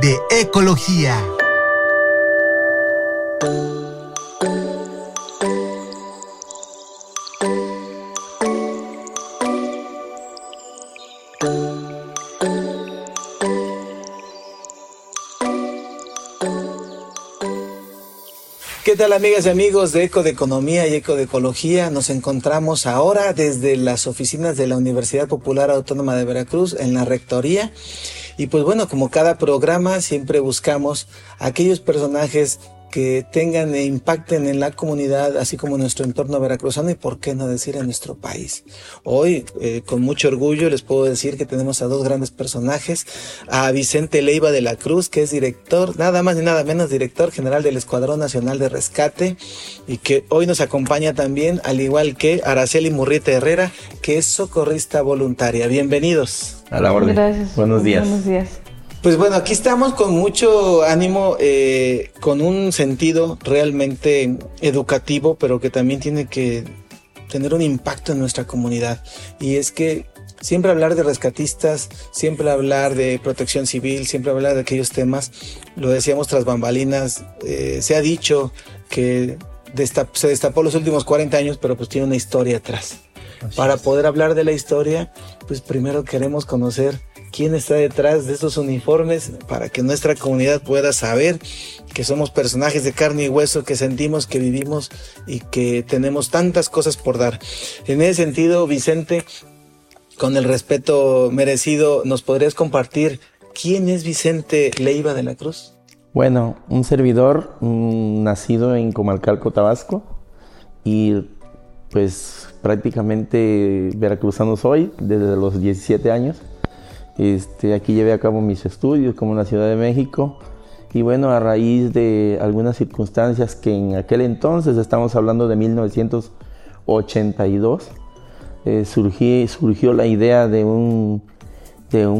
de ecología. ¿Qué tal amigas y amigos de Eco de Economía y Eco de Ecología? Nos encontramos ahora desde las oficinas de la Universidad Popular Autónoma de Veracruz en la Rectoría y pues bueno, como cada programa, siempre buscamos aquellos personajes que tengan e impacten en la comunidad, así como en nuestro entorno veracruzano y por qué no decir en nuestro país. Hoy, eh, con mucho orgullo, les puedo decir que tenemos a dos grandes personajes, a Vicente Leiva de la Cruz, que es director, nada más ni nada menos, director general del Escuadrón Nacional de Rescate, y que hoy nos acompaña también, al igual que Araceli Murrieta Herrera, que es socorrista voluntaria. Bienvenidos. A la orden. Gracias. Buenos días. Buenos días. Pues bueno, aquí estamos con mucho ánimo, eh, con un sentido realmente educativo, pero que también tiene que tener un impacto en nuestra comunidad. Y es que siempre hablar de rescatistas, siempre hablar de protección civil, siempre hablar de aquellos temas, lo decíamos tras bambalinas, eh, se ha dicho que destap se destapó los últimos 40 años, pero pues tiene una historia atrás. Así Para es. poder hablar de la historia, pues primero queremos conocer quién está detrás de estos uniformes para que nuestra comunidad pueda saber que somos personajes de carne y hueso, que sentimos, que vivimos y que tenemos tantas cosas por dar. En ese sentido, Vicente, con el respeto merecido, ¿nos podrías compartir quién es Vicente Leiva de la Cruz? Bueno, un servidor nacido en Comalcalco, Tabasco y pues prácticamente veracruzano soy desde los 17 años. Este, aquí llevé a cabo mis estudios como en la Ciudad de México. Y bueno, a raíz de algunas circunstancias que en aquel entonces, estamos hablando de 1982, eh, surgió la idea de un,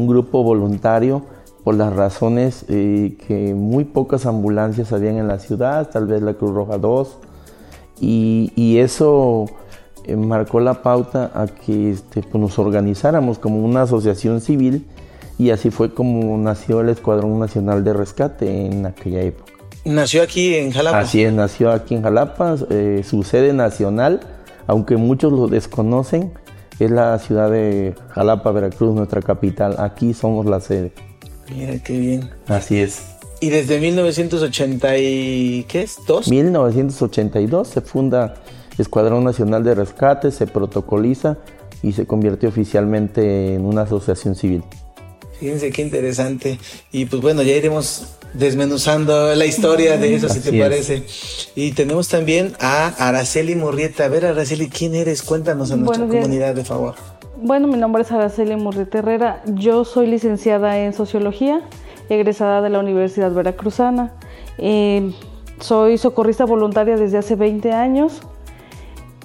grupo voluntario por las razones eh, que muy pocas ambulancias habían en la ciudad, tal vez la Cruz Roja 2, y, y eso eh, marcó la pauta a que este, pues, nos organizáramos como una asociación civil y así fue como nació el Escuadrón Nacional de Rescate en aquella época. Nació aquí en Jalapa. Así es, nació aquí en Jalapa, eh, su sede nacional, aunque muchos lo desconocen, es la ciudad de Jalapa, Veracruz, nuestra capital. Aquí somos la sede. Mira qué bien. Así es. Y desde 1980 y ¿qué es? ¿Dos? 1982 se funda Escuadrón Nacional de Rescate, se protocoliza y se convierte oficialmente en una asociación civil. Fíjense qué interesante. Y pues bueno, ya iremos desmenuzando la historia de eso, si te es. parece. Y tenemos también a Araceli Murrieta. A ver, Araceli, ¿quién eres? Cuéntanos a nuestra Buenos días. comunidad, de favor. Bueno, mi nombre es Araceli Murrieta Herrera. Yo soy licenciada en Sociología, egresada de la Universidad Veracruzana. Eh, soy socorrista voluntaria desde hace 20 años.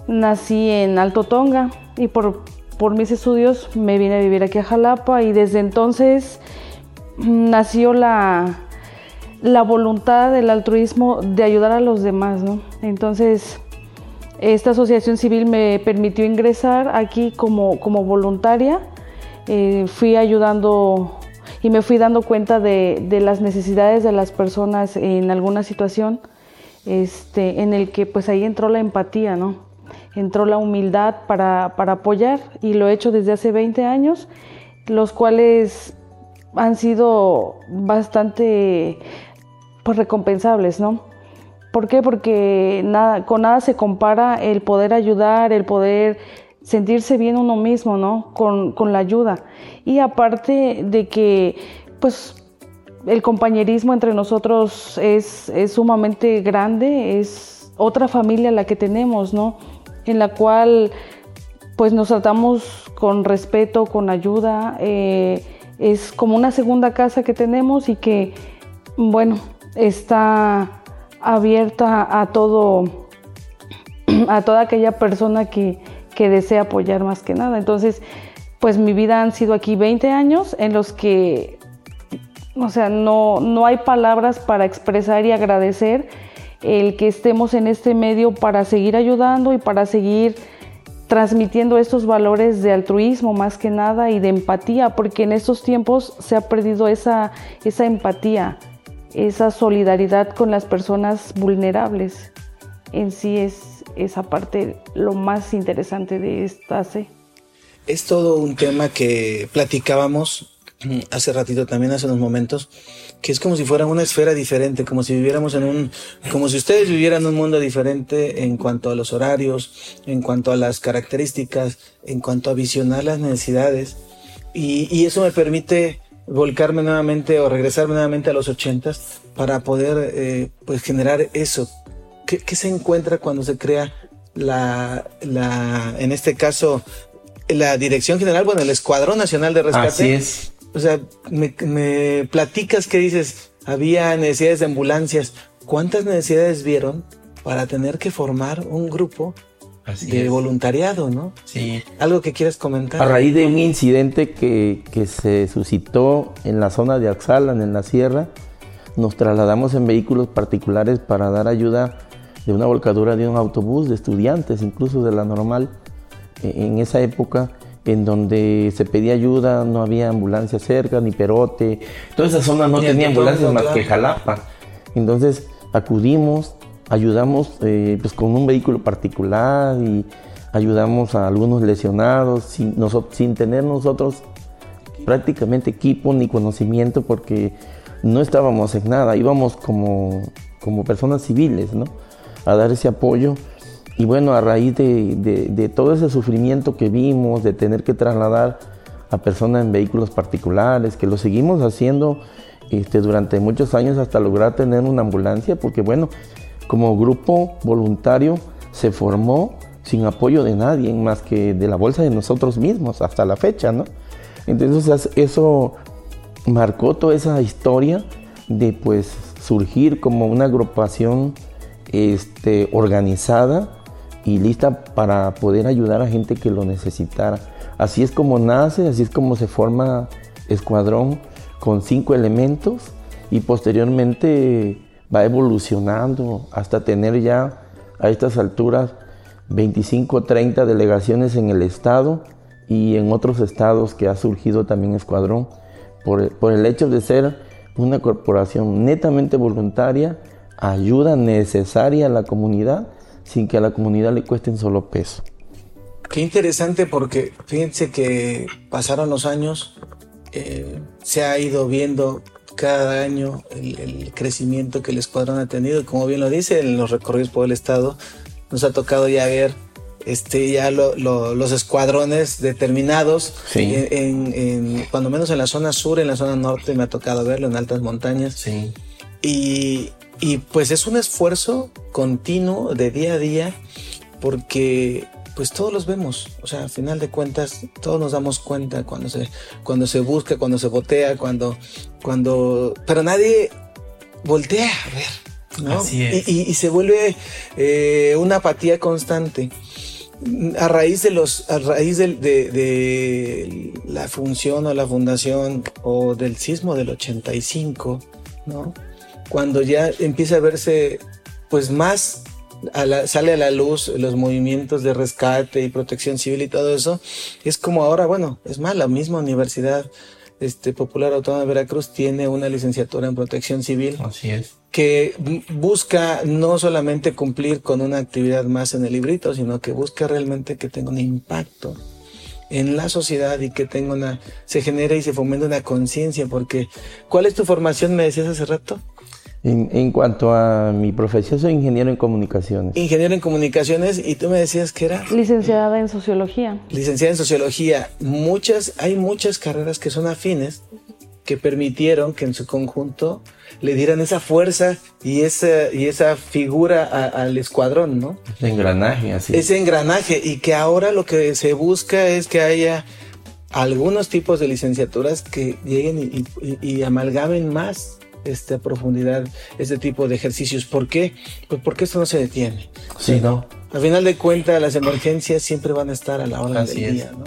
Nací en Alto Tonga y por, por mis estudios me vine a vivir aquí a Jalapa y desde entonces nació la, la voluntad, el altruismo de ayudar a los demás, ¿no? Entonces, esta asociación civil me permitió ingresar aquí como, como voluntaria. Eh, fui ayudando y me fui dando cuenta de, de las necesidades de las personas en alguna situación este, en el que pues ahí entró la empatía, ¿no? Entró la humildad para, para apoyar y lo he hecho desde hace 20 años, los cuales han sido bastante pues, recompensables, ¿no? ¿Por qué? Porque nada, con nada se compara el poder ayudar, el poder sentirse bien uno mismo, ¿no? Con, con la ayuda. Y aparte de que, pues, el compañerismo entre nosotros es, es sumamente grande, es otra familia la que tenemos, ¿no? En la cual, pues, nos tratamos con respeto, con ayuda. eh, es como una segunda casa que tenemos y que, bueno, está abierta a todo, a toda aquella persona que, que desea apoyar más que nada. Entonces, pues mi vida han sido aquí 20 años en los que, o sea, no, no hay palabras para expresar y agradecer el que estemos en este medio para seguir ayudando y para seguir transmitiendo estos valores de altruismo más que nada y de empatía, porque en estos tiempos se ha perdido esa, esa empatía, esa solidaridad con las personas vulnerables. En sí es esa parte lo más interesante de esta C. Es todo un tema que platicábamos hace ratito también, hace unos momentos, que es como si fuera una esfera diferente, como si viviéramos en un, como si ustedes vivieran un mundo diferente en cuanto a los horarios, en cuanto a las características, en cuanto a visionar las necesidades. Y, y eso me permite volcarme nuevamente o regresarme nuevamente a los ochentas para poder eh, pues generar eso. ¿Qué, ¿Qué, se encuentra cuando se crea la, la, en este caso, la Dirección General, bueno, el Escuadrón Nacional de Rescate? Así es o sea, me, me, platicas que dices, había necesidades de ambulancias. ¿Cuántas necesidades vieron para tener que formar un grupo Así de es. voluntariado, no? Sí. Algo que quieras comentar. A raíz de un incidente que, que se suscitó en la zona de Axalan, en la sierra, nos trasladamos en vehículos particulares para dar ayuda de una volcadura de un autobús de estudiantes, incluso de la normal. En esa época en donde se pedía ayuda, no había ambulancia cerca, ni Perote, toda esa zona no tenía ambulancias más que Jalapa. Entonces acudimos, ayudamos eh, pues con un vehículo particular y ayudamos a algunos lesionados sin, nosotros, sin tener nosotros prácticamente equipo ni conocimiento porque no estábamos en nada, íbamos como, como personas civiles, ¿no? A dar ese apoyo y bueno, a raíz de, de, todo ese sufrimiento que vimos, de tener que trasladar a personas en vehículos particulares, que lo seguimos haciendo este, durante muchos años hasta lograr tener una ambulancia, porque bueno, como grupo voluntario se formó sin apoyo de nadie, más que de la bolsa de nosotros mismos hasta la fecha, ¿no? Entonces eso marcó toda esa historia de pues surgir como una agrupación este, organizada y lista para poder ayudar a gente que lo necesitara. Así es como nace, así es como se forma Escuadrón con cinco elementos y posteriormente va evolucionando hasta tener ya a estas alturas 25 30 delegaciones en el estado y en otros estados que ha surgido también Escuadrón por, por el hecho de ser una corporación netamente voluntaria, ayuda necesaria a la comunidad sin que a la comunidad le cueste un solo peso. Qué interesante porque fíjense que pasaron los años, eh, se ha ido viendo cada año el, el, crecimiento que el escuadrón ha tenido. Como bien lo dice, en los recorridos por el estado nos ha tocado ya ver este, ya lo, lo, los escuadrones determinados, sí. en, en, cuando menos en la zona sur, en la zona norte me ha tocado verlo, en altas montañas. Sí. Y, y pues es un esfuerzo continuo de día a día porque pues todos los vemos, o sea, al final de cuentas todos nos damos cuenta cuando se cuando se busca, cuando se botea, cuando cuando pero nadie voltea a ver, ¿no? Así es. Y, y, y se vuelve eh, una apatía constante a raíz de los a raíz de, de, de, la función o la fundación o del sismo del 85 no cuando ya empieza a verse pues más a la, sale a la luz los movimientos de rescate y protección civil y todo eso, es como ahora, bueno, es más, la misma Universidad este, Popular Autónoma de Veracruz tiene una licenciatura en protección civil. Así es. Que busca no solamente cumplir con una actividad más en el librito, sino que busca realmente que tenga un impacto en la sociedad y que tenga una, se genere y se fomente una conciencia, porque ¿cuál es tu formación? Me decías hace rato. En, en, cuanto a mi profesión, soy ingeniero en comunicaciones. Ingeniero en comunicaciones, y tú me decías que era. Licenciada en sociología. Licenciada en sociología. Muchas, hay muchas carreras que son afines que permitieron que en su conjunto le dieran esa fuerza y esa, y esa figura a, al escuadrón, ¿no? Ese engranaje, así. Ese engranaje, y que ahora lo que se busca es que haya algunos tipos de licenciaturas que lleguen y, amalgamen más este, a profundidad este tipo de ejercicios. ¿Por qué? Pues porque esto no se detiene. Sí, ¿no? Al final de cuentas, las emergencias siempre van a estar a la hora del día, ¿no?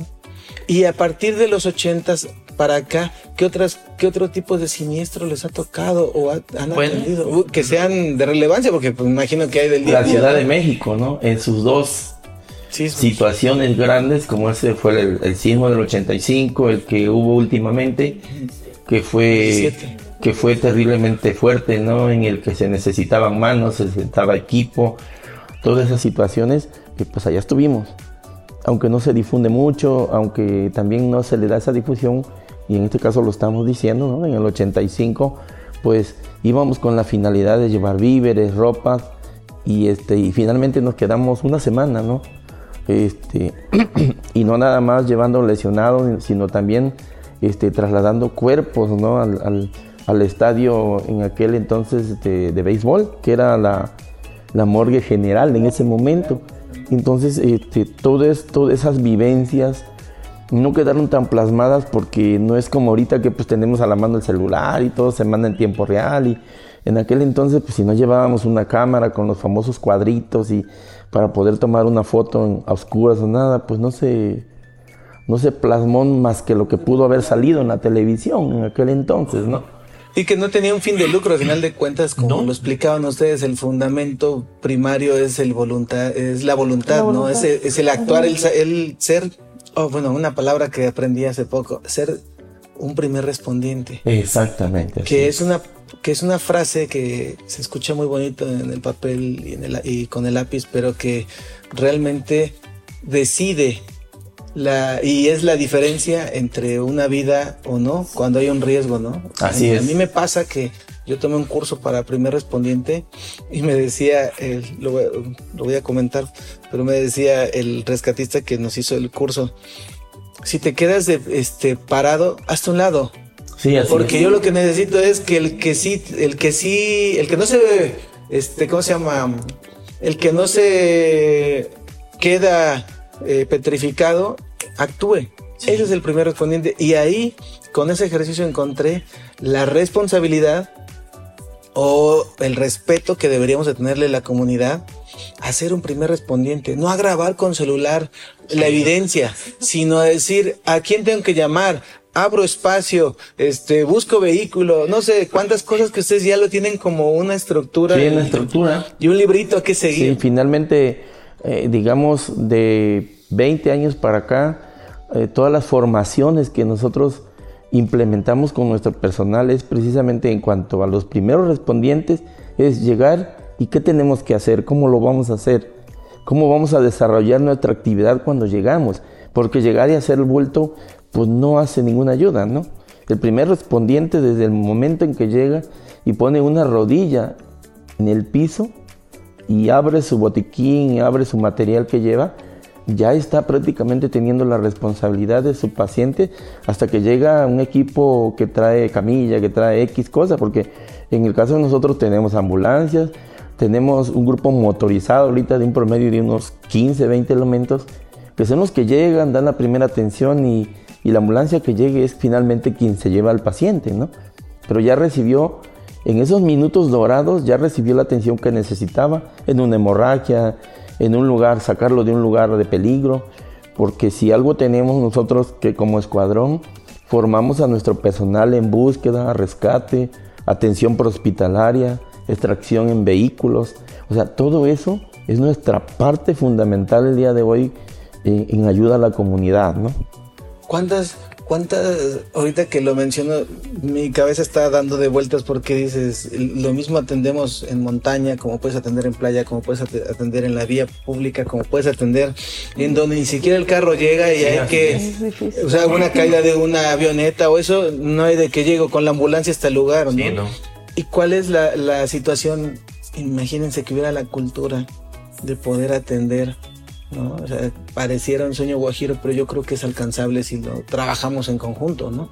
Y a partir de los ochentas para acá, ¿qué otras, qué otro tipo de siniestro les ha tocado o han atendido? que sean de relevancia, porque pues, imagino que hay del día. La Ciudad de México, ¿no? En sus dos situaciones grandes, como ese fue el, sismo del 85, el que hubo últimamente, que fue, que fue terriblemente fuerte, ¿no? En el que se necesitaban manos, se necesitaba equipo, todas esas situaciones, que pues allá estuvimos. Aunque no se difunde mucho, aunque también no se le da esa difusión, y en este caso lo estamos diciendo, ¿no? En el 85, pues íbamos con la finalidad de llevar víveres, ropas, y, este, y finalmente nos quedamos una semana, ¿no? Este, y no nada más llevando lesionados, sino también este, trasladando cuerpos ¿no? al, estadio en aquel entonces de, de béisbol, que era la, la, morgue general en ese momento. Entonces, este, todas, todas esas vivencias no quedaron tan plasmadas porque no es como ahorita que pues tenemos a la mano el celular y todo se manda en tiempo real y en aquel entonces pues si no llevábamos una cámara con los famosos cuadritos y para poder tomar una foto en, a oscuras o nada, pues no se, no se plasmó más que lo que pudo haber salido en la televisión en aquel entonces, ¿no? Y que no tenía un fin de lucro, al final de cuentas, como lo explicaban ustedes, el fundamento primario es el voluntad, es la voluntad, ¿no? Es el, es el actuar, el, el, ser, oh, bueno, una palabra que aprendí hace poco, ser un primer respondiente. Exactamente. Que es una que es una frase que se escucha muy bonito en el papel y, en el, y con el lápiz, pero que realmente decide la, y es la diferencia entre una vida o no, cuando hay un riesgo, ¿no? Así a, es. A mí me pasa que yo tomé un curso para primer respondiente y me decía, lo, voy a comentar, pero me decía el rescatista que nos hizo el curso, si te quedas de, este, parado, hazte un lado porque yo lo que necesito es que el que sí, el que sí, el que no se, este, ¿cómo se llama? El que no se queda eh, petrificado, actúe. Ese es el primer respondiente. Y ahí, con ese ejercicio encontré la responsabilidad o el respeto que deberíamos de tenerle la comunidad a ser un primer respondiente, no a grabar con celular la evidencia, sino a decir a quién tengo que llamar, abro espacio, este, busco vehículo, no sé cuántas cosas que ustedes ya lo tienen como una estructura. Sí, una estructura. Y un librito a que seguir. Sí, finalmente, eh, digamos, de 20 años para acá, eh, todas las formaciones que nosotros implementamos con nuestro personal es precisamente en cuanto a los primeros respondientes, es llegar y qué tenemos que hacer, cómo lo vamos a hacer, cómo vamos a desarrollar nuestra actividad cuando llegamos, porque llegar y hacer el vuelto pues no hace ninguna ayuda, ¿no? El primer respondiente desde el momento en que llega y pone una rodilla en el piso y abre su botiquín y abre su material que lleva, ya está prácticamente teniendo la responsabilidad de su paciente hasta que llega un equipo que trae camilla, que trae X cosas, porque en el caso de nosotros tenemos ambulancias, tenemos un grupo motorizado ahorita de un promedio de unos 15, 20 elementos, que son los que llegan, dan la primera atención y, y la ambulancia que llegue es finalmente quien se lleva al paciente, ¿no? Pero ya recibió, en esos minutos dorados, ya recibió la atención que necesitaba en una hemorragia, en un lugar, sacarlo de un lugar de peligro, porque si algo tenemos nosotros que como escuadrón formamos a nuestro personal en búsqueda, rescate, atención hospitalaria, extracción en vehículos, o sea, todo eso es nuestra parte fundamental el día de hoy en, en ayuda a la comunidad, ¿no? ¿Cuántas, cuántas, ahorita que lo menciono, mi cabeza está dando de vueltas porque dices, lo mismo atendemos en montaña, como puedes atender en playa, como puedes atender en la vía pública, como puedes atender en donde ni siquiera el carro llega y hay que, o sea, una caída de una avioneta o eso, no hay de que llego con la ambulancia hasta el lugar, ¿no? ¿Y cuál es la, la situación? Imagínense que hubiera la cultura de poder atender ¿no? O sea, pareciera un sueño guajiro, pero yo creo que es alcanzable si lo trabajamos en conjunto, ¿no?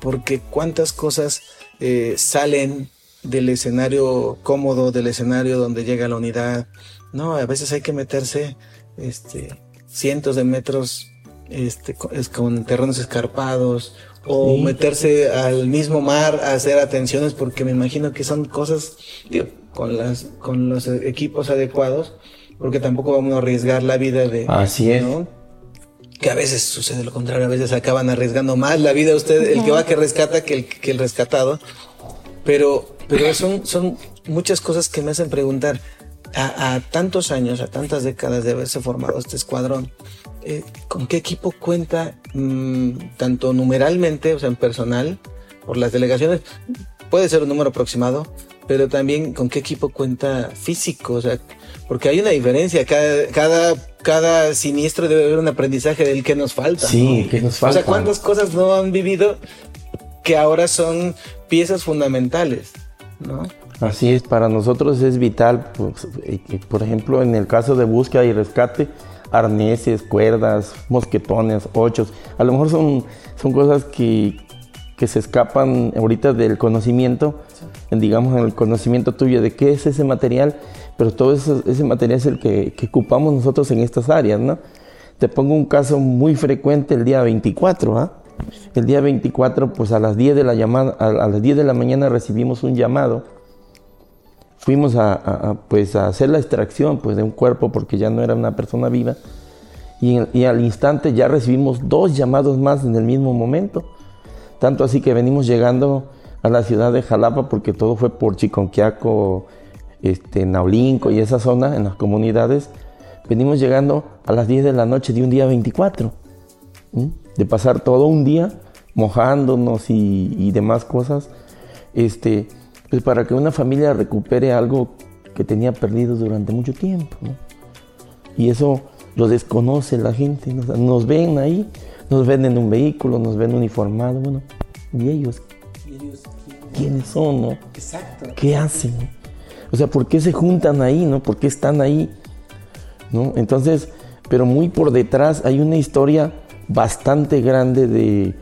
Porque cuántas cosas eh, salen del escenario cómodo, del escenario donde llega la unidad, ¿no? A veces hay que meterse este, cientos de metros este, es con terrenos escarpados, o meterse al mismo mar a hacer atenciones, porque me imagino que son cosas, digo, con, las, con los equipos adecuados, porque tampoco vamos a arriesgar la vida de... Así es. Que a veces sucede lo contrario, a veces acaban arriesgando más la vida usted, el que va que rescata que el, que el rescatado. Pero, pero son, son muchas cosas que me hacen preguntar, a, tantos años, a tantas décadas de haberse formado este escuadrón, eh, ¿con qué equipo cuenta mm, tanto numeralmente, o sea, en personal, por las delegaciones? Puede ser un número aproximado, pero también con qué equipo cuenta físico, o sea, porque hay una diferencia, cada, cada, cada siniestro debe haber un aprendizaje del que nos falta. Sí, que nos falta. O sea, cuántas cosas no han vivido que ahora son piezas fundamentales, ¿no? Así es, para nosotros es vital, pues, eh, por ejemplo, en el caso de búsqueda y rescate, arneses, cuerdas, mosquetones, ochos, a lo mejor son, son cosas que, que se escapan ahorita del conocimiento, digamos en el conocimiento tuyo de qué es ese material, pero todo ese material es el que, que, ocupamos nosotros en estas áreas, ¿no? Te pongo un caso muy frecuente el día 24, ¿ah? El día 24, pues a las 10 de la llamada, a, a las 10 de la mañana recibimos un llamado fuimos a, pues a hacer la extracción pues, de un cuerpo porque ya no era una persona viva. Y, al instante ya recibimos dos llamados más en el mismo momento. Tanto así que venimos llegando a la ciudad de Jalapa porque todo fue por Chiconquiaco, este, Naulinco y esa zona, en las comunidades. Venimos llegando a las 10 de la noche de un día 24. De pasar todo un día mojándonos y, demás cosas. Este, pues para que una familia recupere algo que tenía perdido durante mucho tiempo. Y eso lo desconoce la gente, nos, ven ahí, nos ven en un vehículo, nos ven uniformados, bueno, ¿y ellos? ¿Quiénes son? No? Exacto. ¿Qué hacen? O sea, ¿por qué se juntan ahí? ¿no? ¿Por qué están ahí? ¿No? Entonces, pero muy por detrás hay una historia bastante grande de,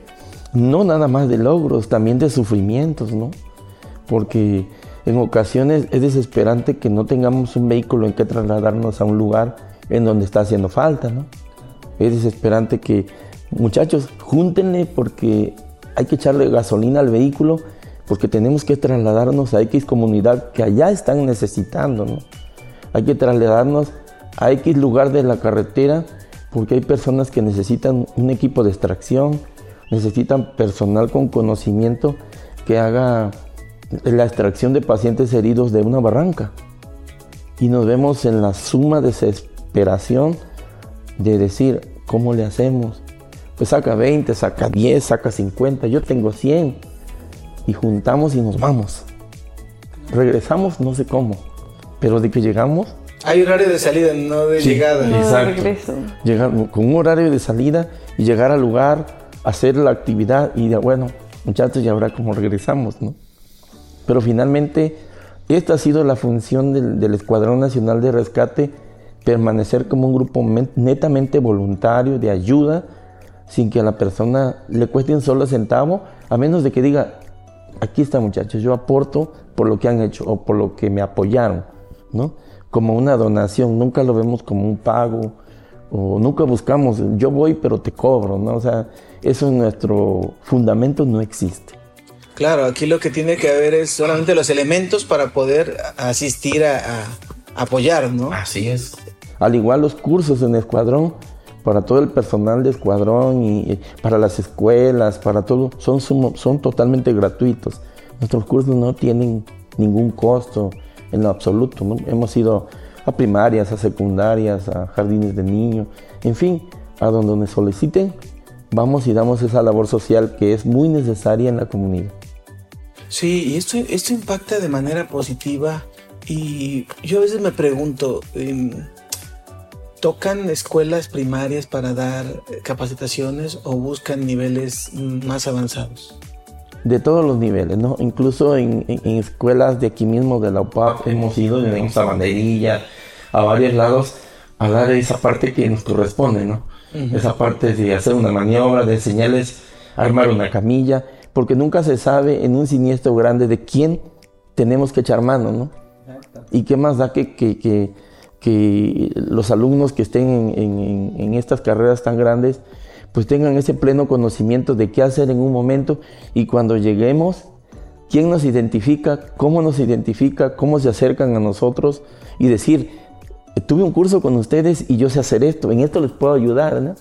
no nada más de logros, también de sufrimientos, ¿no? porque en ocasiones es desesperante que no tengamos un vehículo en que trasladarnos a un lugar en donde está haciendo falta, ¿no? Es desesperante que, muchachos, júntenle porque hay que echarle gasolina al vehículo porque tenemos que trasladarnos a X comunidad que allá están necesitando, ¿no? Hay que trasladarnos a X lugar de la carretera porque hay personas que necesitan un equipo de extracción, necesitan personal con conocimiento que haga la extracción de pacientes heridos de una barranca. Y nos vemos en la suma desesperación de decir, ¿cómo le hacemos? Pues saca 20, saca 10, saca 50, yo tengo 100. Y juntamos y nos vamos. Regresamos, no sé cómo, pero de que llegamos... Hay horario de salida, no de llegada. exacto. Llegar con un horario de salida y llegar al lugar, hacer la actividad y bueno, muchachos, y ahora cómo regresamos, ¿no? Pero finalmente, esta ha sido la función del, Escuadrón Nacional de Rescate, permanecer como un grupo netamente voluntario, de ayuda, sin que a la persona le cueste un solo centavo, a menos de que diga, aquí está muchachos, yo aporto por lo que han hecho o por lo que me apoyaron, ¿no? Como una donación, nunca lo vemos como un pago, o nunca buscamos, yo voy pero te cobro, ¿no? O sea, eso en nuestro fundamento no existe. Claro, aquí lo que tiene que haber es solamente los elementos para poder asistir a, apoyar, ¿no? Así es. Al igual los cursos en escuadrón, para todo el personal de escuadrón y para las escuelas, para todo, son, son totalmente gratuitos. Nuestros cursos no tienen ningún costo en lo absoluto. Hemos ido a primarias, a secundarias, a jardines de niños, en fin, a donde nos soliciten, vamos y damos esa labor social que es muy necesaria en la comunidad. Sí, y esto, esto impacta de manera positiva y yo a veces me pregunto, em, ¿tocan escuelas primarias para dar capacitaciones o buscan niveles más avanzados? De todos los niveles, ¿no? Incluso en, escuelas de aquí mismo, de la UPAP, hemos ido en Sabanderilla, a varios lados, a dar esa parte que nos corresponde, ¿no? Esa parte de hacer una maniobra, de enseñarles a armar una camilla porque nunca se sabe en un siniestro grande de quién tenemos que echar mano, ¿no? Y qué más da que, que, los alumnos que estén en, estas carreras tan grandes, pues tengan ese pleno conocimiento de qué hacer en un momento. Y cuando lleguemos, quién nos identifica, cómo nos identifica, cómo se acercan a nosotros y decir, tuve un curso con ustedes y yo sé hacer esto, en esto les puedo ayudar, ¿no?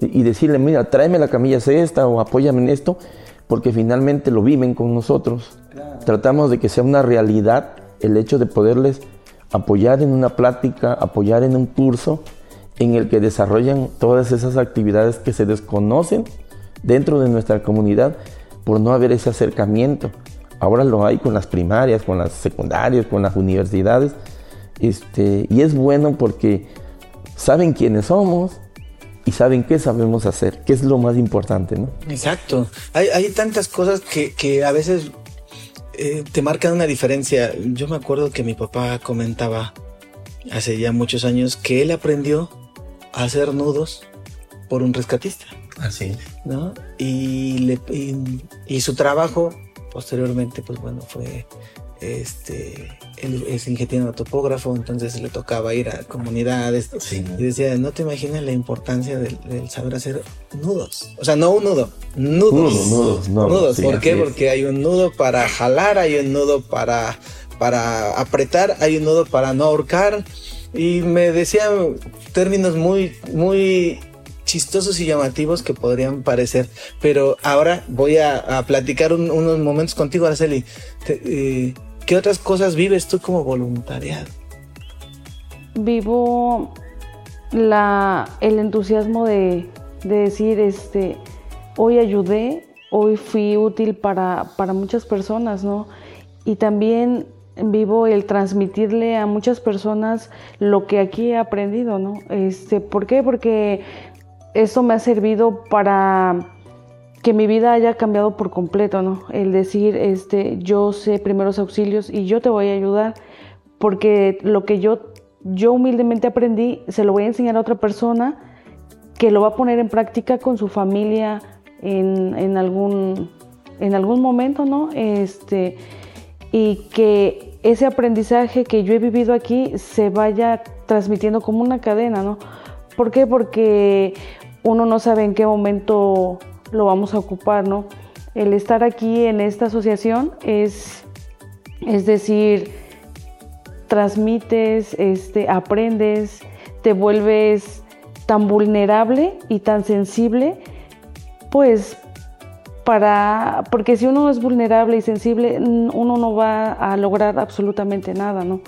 Y decirle, mira, tráeme la camilla esta o apóyame en esto, porque finalmente lo viven con nosotros. Tratamos de que sea una realidad el hecho de poderles apoyar en una plática, apoyar en un curso en el que desarrollan todas esas actividades que se desconocen dentro de nuestra comunidad por no haber ese acercamiento. Ahora lo hay con las primarias, con las secundarias, con las universidades. Este, y es bueno porque saben quiénes somos y saben qué sabemos hacer, que es lo más importante, ¿no? Exacto. Hay, hay tantas cosas que, que a veces eh, te marcan una diferencia. Yo me acuerdo que mi papá comentaba hace ya muchos años que él aprendió a hacer nudos por un rescatista. Así. ¿No? Y, le, y, su trabajo posteriormente, pues bueno, fue este él es ingeniero topógrafo, entonces le tocaba ir a comunidades y decía, no te imaginas la importancia del, saber hacer nudos. O sea, no un nudo, nudos. Nudos, nudos. ¿Por qué? Porque hay un nudo para jalar, hay un nudo para, para apretar, hay un nudo para no ahorcar. Y me decía términos muy, muy chistosos y llamativos que podrían parecer. Pero ahora voy a, platicar unos momentos contigo, Araceli. Eh, ¿Qué otras cosas vives tú como voluntariado? Vivo la, el entusiasmo de, decir, este, hoy ayudé, hoy fui útil para, para muchas personas, ¿no? Y también vivo el transmitirle a muchas personas lo que aquí he aprendido, ¿no? Este, ¿Por qué? Porque eso me ha servido para que mi vida haya cambiado por completo, ¿no? El decir, este, yo sé primeros auxilios y yo te voy a ayudar, porque lo que yo, yo humildemente aprendí, se lo voy a enseñar a otra persona que lo va a poner en práctica con su familia en, algún, en algún momento, ¿no? Este, y que ese aprendizaje que yo he vivido aquí se vaya transmitiendo como una cadena, ¿no? ¿Por qué? Porque uno no sabe en qué momento lo vamos a ocupar, ¿no? El estar aquí en esta asociación es, es decir, transmites, este, aprendes, te vuelves tan vulnerable y tan sensible, pues para, porque si uno es vulnerable y sensible, uno no va a lograr absolutamente nada, ¿no?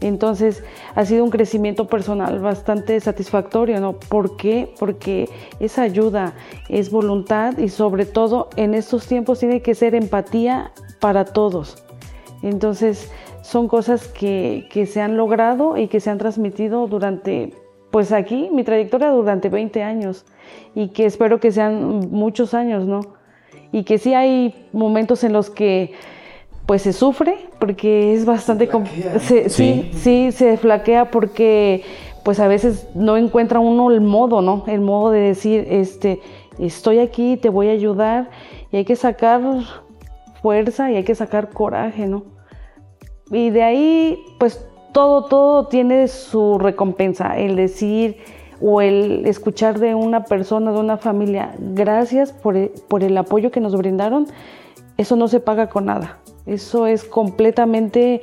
Entonces ha sido un crecimiento personal bastante satisfactorio, ¿no? ¿Por qué? Porque es ayuda, es voluntad y sobre todo en estos tiempos tiene que ser empatía para todos. Entonces son cosas que, que se han logrado y que se han transmitido durante, pues aquí, mi trayectoria durante 20 años y que espero que sean muchos años, ¿no? Y que sí hay momentos en los que pues se sufre porque es bastante se sí. sí. se flaquea porque pues a veces no encuentra uno el modo no el modo de decir este estoy aquí te voy a ayudar y hay que sacar fuerza y hay que sacar coraje no y de ahí pues todo todo tiene su recompensa el decir o el escuchar de una persona de una familia gracias por el, por el apoyo que nos brindaron eso no se paga con nada eso es completamente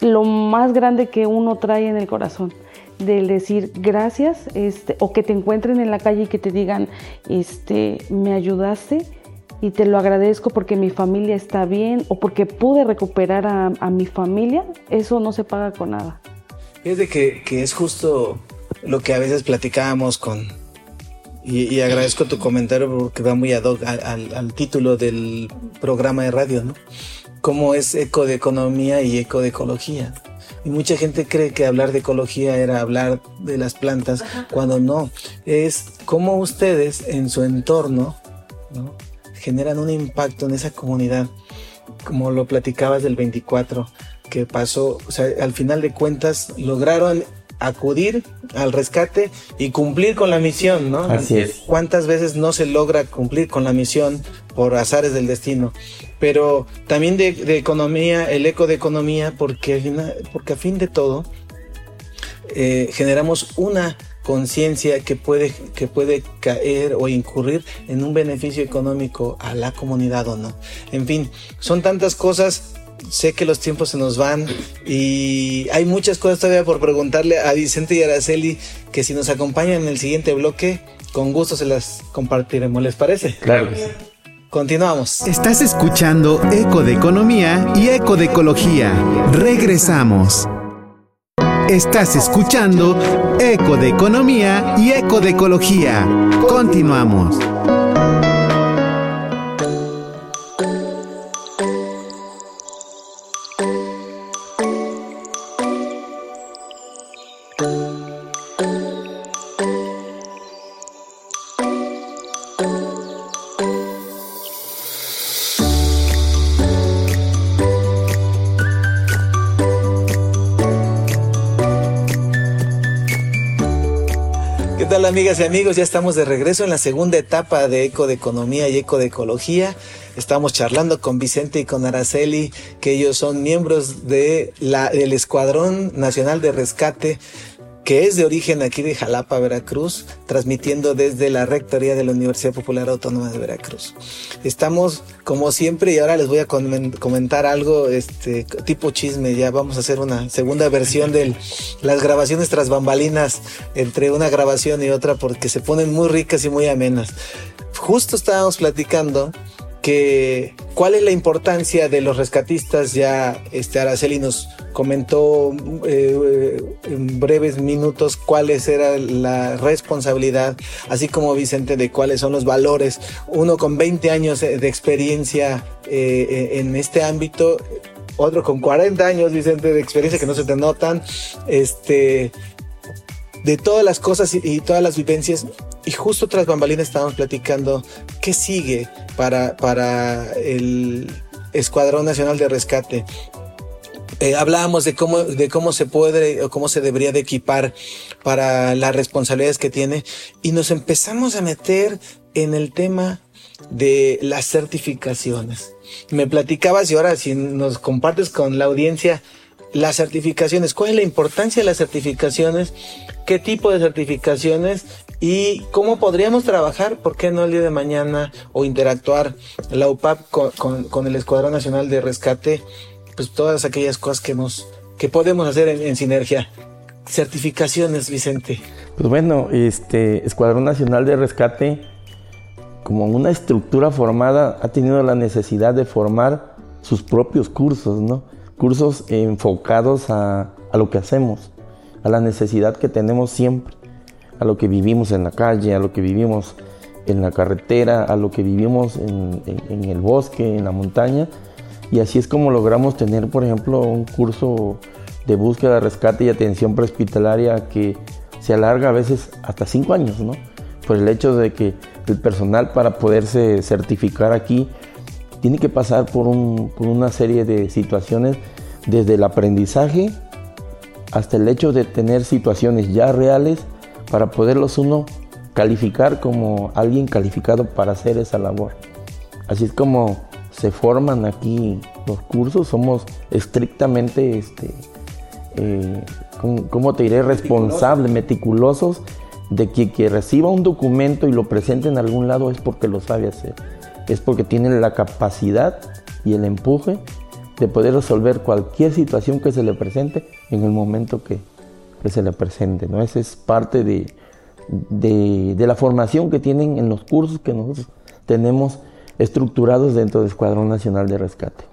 lo más grande que uno trae en el corazón del decir gracias este, o que te encuentren en la calle y que te digan este, me ayudaste y te lo agradezco porque mi familia está bien o porque pude recuperar a, mi familia, eso no se paga con nada. Fíjate que, que es justo lo que a veces platicábamos con, y, agradezco tu comentario porque va muy ad hoc al, al, título del programa de radio, ¿no? Cómo es eco de economía y eco de ecología. Y mucha gente cree que hablar de ecología era hablar de las plantas, cuando no. Es cómo ustedes en su entorno generan un impacto en esa comunidad, como lo platicabas del 24, que pasó, o sea, al final de cuentas lograron acudir al rescate y cumplir con la misión, ¿no? Así es. ¿Cuántas veces no se logra cumplir con la misión por azares del destino? Pero también de, economía, el eco de economía, porque, porque a fin de todo eh, generamos una conciencia que puede, que puede caer o incurrir en un beneficio económico a la comunidad o no. En fin, son tantas cosas sé que los tiempos se nos van y hay muchas cosas todavía por preguntarle a Vicente y Araceli que si nos acompañan en el siguiente bloque, con gusto se las compartiremos, ¿les parece? Claro que sí. Continuamos. Estás escuchando Eco de Economía y Eco de Ecología. Regresamos. Estás escuchando Eco de Economía y Eco de Ecología. Continuamos. Amigas y amigos? Ya estamos de regreso en la segunda etapa de Eco de Economía y Eco de Ecología. Estamos charlando con Vicente y con Araceli, que ellos son miembros de la, del Escuadrón Nacional de Rescate que es de origen aquí de Jalapa, Veracruz, transmitiendo desde la Rectoría de la Universidad Popular Autónoma de Veracruz. Estamos, como siempre, y ahora les voy a comentar algo este, tipo chisme, ya vamos a hacer una segunda versión de las grabaciones tras bambalinas, entre una grabación y otra, porque se ponen muy ricas y muy amenas. Justo estábamos platicando que cuál es la importancia de los rescatistas. Ya este Araceli nos comentó eh, en breves minutos cuáles era la responsabilidad, así como Vicente de cuáles son los valores. Uno con 20 años de experiencia eh, en este ámbito, otro con 40 años, Vicente, de experiencia que no se te notan. Este de todas las cosas y, todas las vivencias. Y justo tras bambalinas estábamos platicando qué sigue para, para el Escuadrón Nacional de Rescate. Eh, hablábamos de cómo, de cómo se puede o cómo se debería de equipar para las responsabilidades que tiene y nos empezamos a meter en el tema de las certificaciones. Me platicabas y ahora si nos compartes con la audiencia las certificaciones, cuál es la importancia de las certificaciones qué tipo de certificaciones y cómo podríamos trabajar, por qué no el día de mañana o interactuar la UPAP con, el Escuadrón Nacional de Rescate, pues todas aquellas cosas que, nos, que podemos hacer en, sinergia. Certificaciones, Vicente. Pues bueno, este Escuadrón Nacional de Rescate, como una estructura formada, ha tenido la necesidad de formar sus propios cursos, ¿no? Cursos enfocados a, a lo que hacemos a la necesidad que tenemos siempre, a lo que vivimos en la calle, a lo que vivimos en la carretera, a lo que vivimos en, el bosque, en la montaña. Y así es como logramos tener, por ejemplo, un curso de búsqueda, rescate y atención prehospitalaria que se alarga a veces hasta cinco años, ¿no? Por el hecho de que el personal para poderse certificar aquí tiene que pasar por, por una serie de situaciones desde el aprendizaje hasta el hecho de tener situaciones ya reales para poderlos uno calificar como alguien calificado para hacer esa labor. Así es como se forman aquí los cursos, somos estrictamente, este, eh, ¿cómo, te diré? Responsables, meticulosos de que quien reciba un documento y lo presente en algún lado es porque lo sabe hacer, es porque tiene la capacidad y el empuje de poder resolver cualquier situación que se le presente en el momento que, se le presente. ¿no? Esa es parte de, de, la formación que tienen en los cursos que nosotros tenemos estructurados dentro del Escuadrón Nacional de Rescate.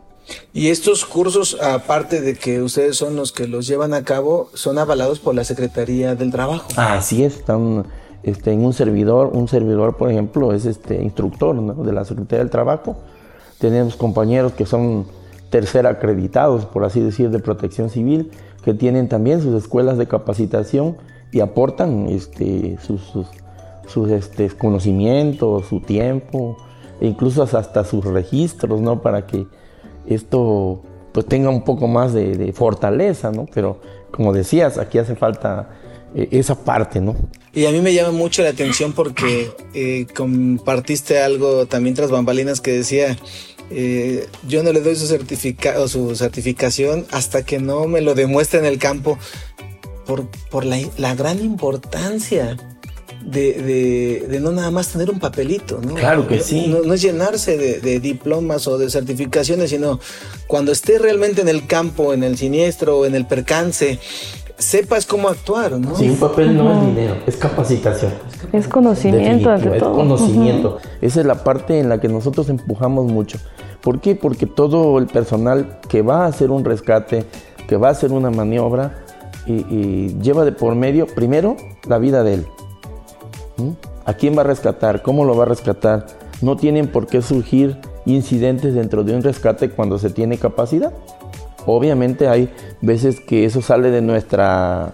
Y estos cursos, aparte de que ustedes son los que los llevan a cabo, son avalados por la Secretaría del Trabajo. Así es, están este, en un servidor, un servidor, por ejemplo, es este instructor de la Secretaría del Trabajo. Tenemos compañeros que son tercer acreditados, por así decir, de protección civil, que tienen también sus escuelas de capacitación y aportan este, sus, sus, este, conocimientos, su tiempo, e incluso hasta sus registros, ¿no? Para que esto pues tenga un poco más de, fortaleza, ¿no? Pero como decías, aquí hace falta eh, esa parte, ¿no? Y a mí me llama mucho la atención porque eh, compartiste algo también tras bambalinas que decía eh, yo no le doy su certificado, su certificación hasta que no me lo demuestre en el campo. por, por la, la gran importancia de, de, no nada más tener un papelito, ¿no? Claro que sí. No, es llenarse de, diplomas o de certificaciones, sino cuando esté realmente en el campo, en el siniestro o en el percance, sepas cómo actuar, ¿no? Sí, un papel no es dinero, es capacitación. Es conocimiento, ante todo. Es conocimiento. Esa es la parte en la que nosotros empujamos mucho. ¿Por qué? Porque todo el personal que va a hacer un rescate, que va a hacer una maniobra, y lleva de por medio, primero, la vida de él ¿A quién va a rescatar? ¿Cómo lo va a rescatar? No tienen por qué surgir incidentes dentro de un rescate cuando se tiene capacidad. Obviamente hay veces que eso sale de, nuestra,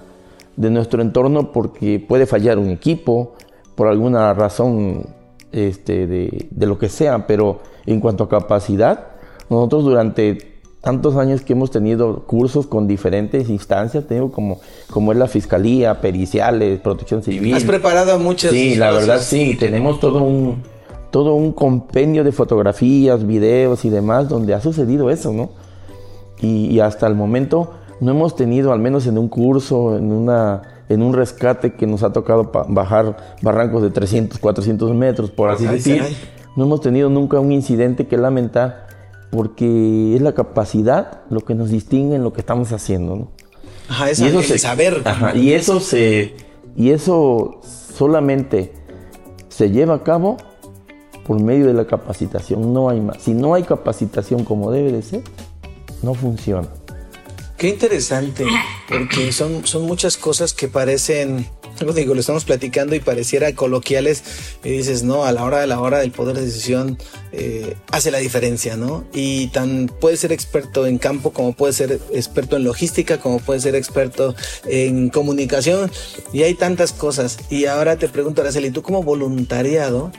de nuestro entorno porque puede fallar un equipo, por alguna razón este, de, de lo que sea, pero en cuanto a capacidad, nosotros durante tantos años que hemos tenido cursos con diferentes instancias, tengo como, como es la fiscalía, periciales, protección civil. Has preparado muchas. Sí, la verdad sí, tenemos todo un, todo un compendio de fotografías, videos y demás donde ha sucedido eso, ¿no? Y, hasta el momento no hemos tenido, al menos en un curso, en, una, en un rescate que nos ha tocado bajar barrancos de 300, 400 metros, por así decir, no hemos tenido nunca un incidente que lamentar porque es la capacidad lo que nos distingue en lo que estamos haciendo, ¿no? Ajá, es el saber. Ajá, y eso se y eso solamente se lleva a cabo por medio de la capacitación, no hay más. Si no hay capacitación como debe de ser, no funciona. Qué interesante, porque son, son muchas cosas que parecen lo digo, lo estamos platicando y pareciera coloquiales y dices, no, a la hora de la hora del poder de decisión eh, hace la diferencia, ¿no? Y tan puede ser experto en campo como puede ser experto en logística, como puede ser experto en comunicación y hay tantas cosas. Y ahora te pregunto, Araceli, tú como voluntariado,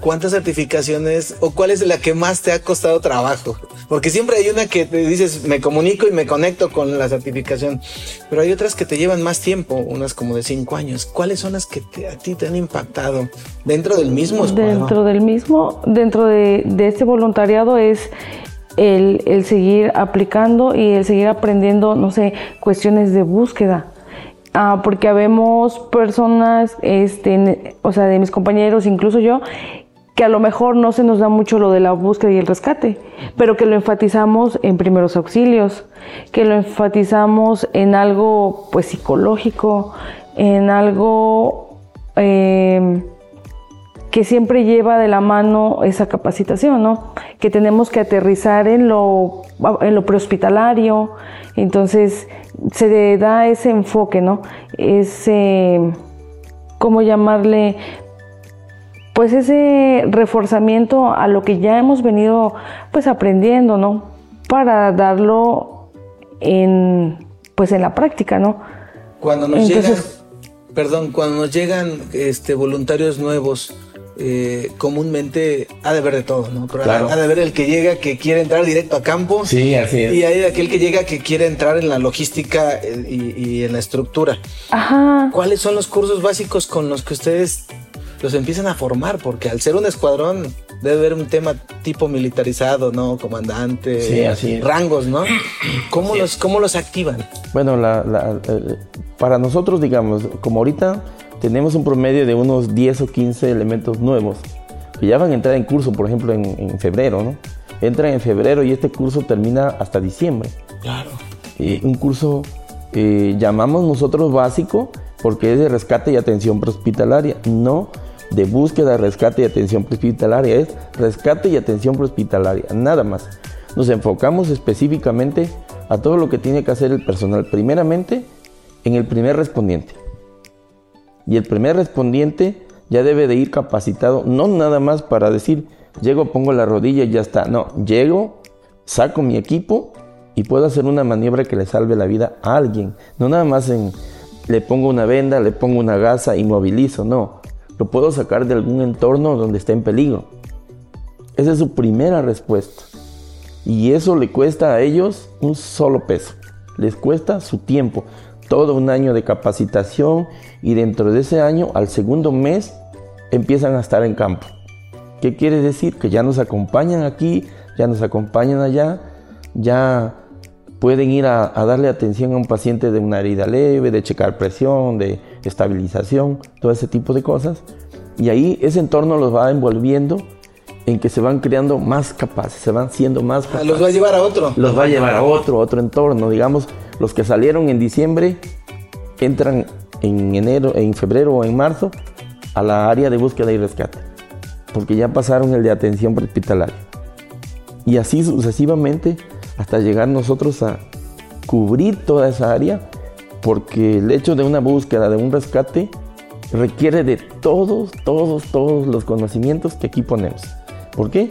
¿cuántas certificaciones o cuál es la que más te ha costado trabajo? Porque siempre hay una que te dices, me comunico y me conecto con la certificación, pero hay otras que te llevan más tiempo, unas como de cinco años. ¿Cuáles son las que a ti te han impactado dentro del mismo escuadrón? Dentro del mismo, dentro de, este voluntariado es el, el seguir aplicando y el seguir aprendiendo, no sé, cuestiones de búsqueda. Ah, porque habemos personas, este, o sea, de mis compañeros, incluso yo, que a lo mejor no se nos da mucho lo de la búsqueda y el rescate, pero que lo enfatizamos en primeros auxilios, que lo enfatizamos en algo pues psicológico, en algo eh, que siempre lleva de la mano esa capacitación, ¿no? Que tenemos que aterrizar en lo, en lo prehospitalario, entonces se da ese enfoque, ¿no? Ese, ¿cómo llamarle? Pues ese reforzamiento a lo que ya hemos venido pues aprendiendo, ¿no? Para darlo en pues en la práctica, ¿no? Cuando nos llegan, perdón, cuando nos llegan este voluntarios nuevos, eh, comúnmente ha de ver de todo, ¿no? Ha de ver el que llega que quiere entrar directo a campo. Sí, así es. Y hay aquel que llega que quiere entrar en la logística eh, y, y en la estructura. Ajá. ¿Cuáles son los cursos básicos con los que ustedes los empiezan a formar, porque al ser un escuadrón debe haber un tema tipo militarizado, ¿no? Comandante, sí, así rangos, ¿no? ¿Cómo, los, ¿Cómo los activan? Bueno, la, eh, para nosotros, digamos, como ahorita tenemos un promedio de unos 10 o 15 elementos nuevos que ya van a entrar en curso, por ejemplo, en, febrero, ¿no? Entran en febrero y este curso termina hasta diciembre. Claro. Y un curso eh, llamamos nosotros básico porque es de rescate y atención prehospitalaria, no de búsqueda, rescate y atención prehospitalaria, es rescate y atención prehospitalaria, nada más. Nos enfocamos específicamente a todo lo que tiene que hacer el personal, primeramente en el primer respondiente. Y el primer respondiente ya debe de ir capacitado, no nada más para decir, llego, pongo la rodilla y ya está. No, llego, saco mi equipo y puedo hacer una maniobra que le salve la vida a alguien. No nada más en, le pongo una venda, le pongo una gasa y movilizo, no lo puedo sacar de algún entorno donde está en peligro. Esa es su primera respuesta. Y eso le cuesta a ellos un solo peso. Les cuesta su tiempo, todo un año de capacitación y dentro de ese año, al segundo mes, empiezan a estar en campo. ¿Qué quiere decir? Que ya nos acompañan aquí, ya nos acompañan allá, ya pueden ir a, darle atención a un paciente de una herida leve, de checar presión, de estabilización, todo ese tipo de cosas. Y ahí ese entorno los va envolviendo en que se van creando más capaces, se van siendo más capaces. Ah, los va a llevar a otro. Los va a llevar a otro, otro entorno. Digamos, los que salieron en diciembre entran en enero, en febrero o en marzo a la área de búsqueda y rescate, porque ya pasaron el de atención hospitalaria. Y así sucesivamente hasta llegar nosotros a cubrir toda esa área, porque el hecho de una búsqueda, de un rescate, requiere de todos, todos, todos los conocimientos que aquí ponemos. ¿Por qué?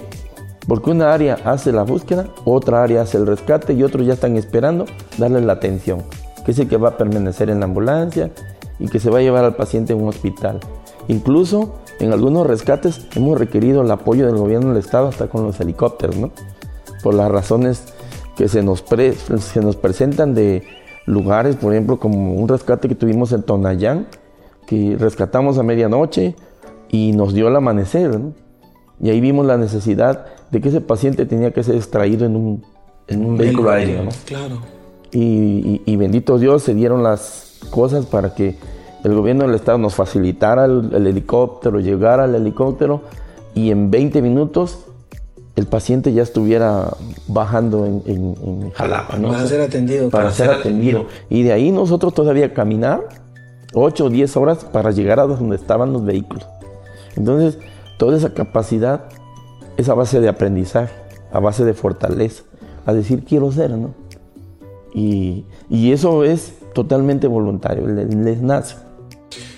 Porque una área hace la búsqueda, otra área hace el rescate y otros ya están esperando darle la atención, que es el que va a permanecer en la ambulancia y que se va a llevar al paciente a un hospital. Incluso en algunos rescates hemos requerido el apoyo del gobierno del estado hasta con los helicópteros, ¿no? Por las razones que se nos, se nos presentan de lugares, por ejemplo, como un rescate que tuvimos en Tonayán, que rescatamos a medianoche y nos dio el amanecer, ¿no? Y ahí vimos la necesidad de que ese paciente tenía que ser extraído en un, en un vehículo aéreo, ¿no? Claro. Y, y, bendito Dios, se dieron las cosas para que el gobierno del estado nos facilitara el, el helicóptero, llegara al helicóptero y en 20 minutos el paciente ya estuviera bajando en, en, Jalapa, ¿no? Para ser atendido. Para ser atendido. Y de ahí nosotros todavía caminar 8 o 10 horas para llegar a donde estaban los vehículos. Entonces, toda esa capacidad es a base de aprendizaje, a base de fortaleza, a decir quiero ser, ¿no? Y, y eso es totalmente voluntario, les nace.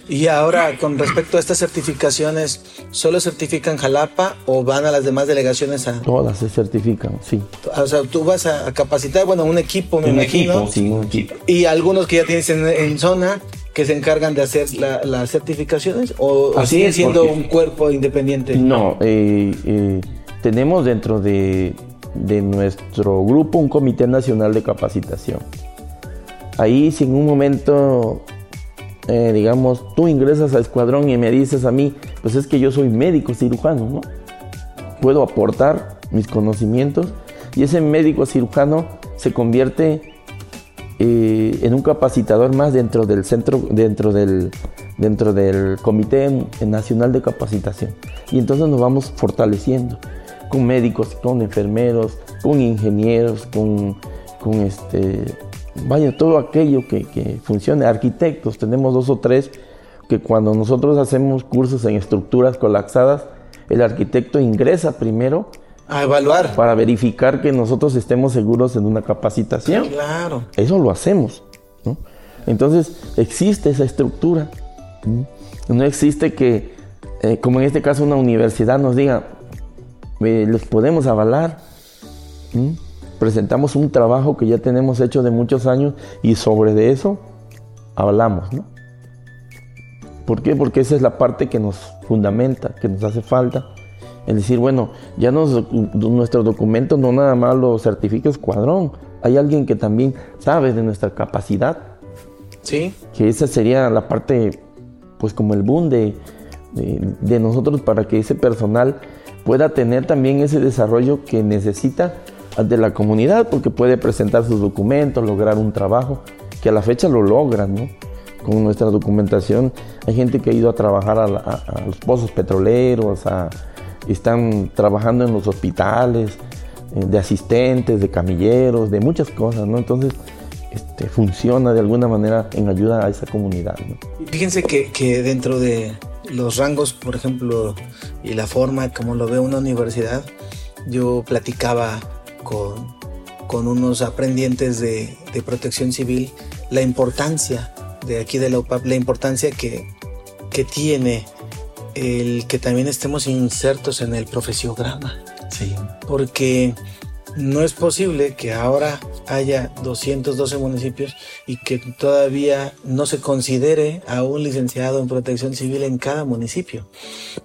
Y ahora, con respecto a estas certificaciones, ¿solo certifican Jalapa o van a las demás delegaciones a...? Todas se certifican, sí. O sea, tú vas a, capacitar, bueno, un equipo, me un imagino. Equipo, sí, un equipo. Y algunos que ya tienes en, zona que se encargan de hacer las certificaciones o, siguen siendo un cuerpo independiente? No, eh, eh, tenemos dentro de, de nuestro grupo un comité nacional de capacitación. Ahí si en un momento eh, digamos, tú ingresas a escuadrón y me dices a mí, pues es que yo soy médico cirujano, ¿no? Puedo aportar mis conocimientos y ese médico cirujano se convierte eh, en un capacitador más dentro del centro, dentro del, dentro del Comité Nacional de Capacitación. Y entonces nos vamos fortaleciendo con médicos, con enfermeros, con ingenieros, con, con este, vaya, todo aquello que, que funcione. Arquitectos, tenemos dos o tres que cuando nosotros hacemos cursos en estructuras colapsadas, el arquitecto ingresa primero a evaluar para verificar que nosotros estemos seguros en una capacitación. Claro. Eso lo hacemos. Entonces existe esa estructura. No existe que, eh, como en este caso, una universidad nos diga, eh, les podemos avalar presentamos un trabajo que ya tenemos hecho de muchos años y sobre de eso hablamos, ¿no? ¿Por qué? Porque esa es la parte que nos fundamenta, que nos hace falta. Es decir, bueno, ya nos, nuestro documento no nada más lo certifica Escuadrón. Hay alguien que también sabe de nuestra capacidad. Sí. Que esa sería la parte, pues como el boom de, de nosotros para que ese personal pueda tener también ese desarrollo que necesita de la comunidad porque puede presentar sus documentos, lograr un trabajo, que a la fecha lo logran, ¿no? Con nuestra documentación hay gente que ha ido a trabajar a, los pozos petroleros, están trabajando en los hospitales, eh, de asistentes, de camilleros, de muchas cosas, ¿no? Entonces, este, funciona de alguna manera en ayuda a esa comunidad. ¿no? Fíjense que, que, dentro de los rangos, por ejemplo, y la forma como lo ve una universidad, yo platicaba con, unos aprendientes de, protección civil la importancia de aquí de la UPAP, la importancia que, que tiene el que también estemos insertos en el profesiograma. Sí. Porque no es posible que ahora haya 212 municipios y que todavía no se considere a un licenciado en protección civil en cada municipio.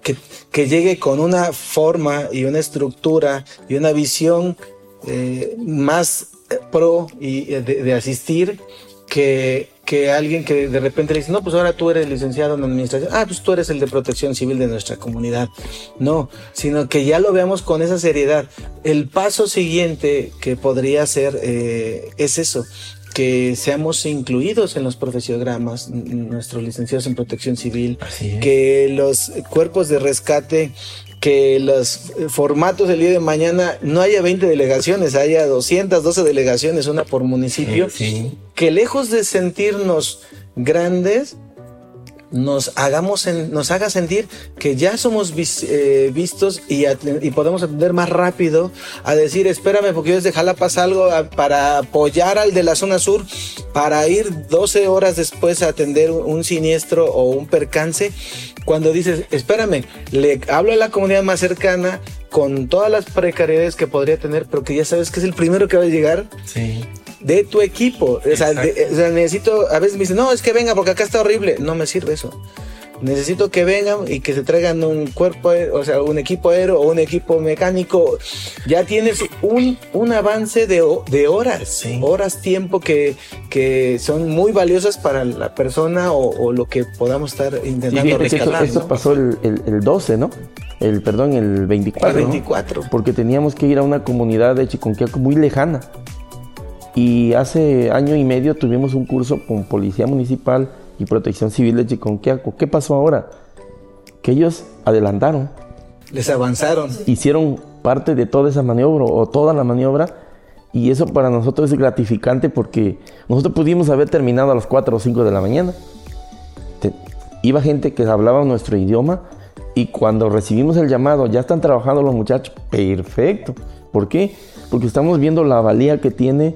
Que, que llegue con una forma y una estructura y una visión eh, más pro y eh, de, asistir que, que alguien que de repente le dice, no, pues ahora tú eres licenciado en administración, ah, pues tú eres el de protección civil de nuestra comunidad. No, sino que ya lo veamos con esa seriedad. El paso siguiente que podría ser eh, es eso, que seamos incluidos en los profesiogramas, nuestros licenciados en protección civil, que los cuerpos de rescate que los formatos del día de mañana no haya 20 delegaciones, haya 212 delegaciones, una por municipio, que lejos de sentirnos grandes, nos hagamos nos haga sentir que ya somos eh, vistos y, y, podemos atender más rápido a decir espérame porque yo desde Jalapa salgo para apoyar al de la zona sur para ir 12 horas después a atender un siniestro o un percance cuando dices espérame le hablo a la comunidad más cercana con todas las precariedades que podría tener pero que ya sabes que es el primero que va a llegar sí de tu equipo. O sea, necesito, a veces me dicen, no, es que venga porque acá está horrible. No me sirve eso. Necesito que vengan y que se traigan un cuerpo, o sea, un equipo aéreo o un equipo mecánico. Ya tienes un, un avance de, de horas, horas, tiempo que, que son muy valiosas para la persona o, lo que podamos estar intentando rescatar. Esto, pasó el, el, 12, ¿no? El, perdón, el 24. El 24. Porque teníamos que ir a una comunidad de Chiconquiaco muy lejana. Y hace año y medio tuvimos un curso con Policía Municipal y Protección Civil de Chiconquiaco. ¿Qué pasó ahora? Que ellos adelantaron. Les avanzaron. Hicieron parte de toda esa maniobra o toda la maniobra. Y eso para nosotros es gratificante porque nosotros pudimos haber terminado a las 4 o 5 de la mañana. iba gente que hablaba nuestro idioma y cuando recibimos el llamado, ya están trabajando los muchachos. Perfecto. ¿Por qué? Porque estamos viendo la valía que tiene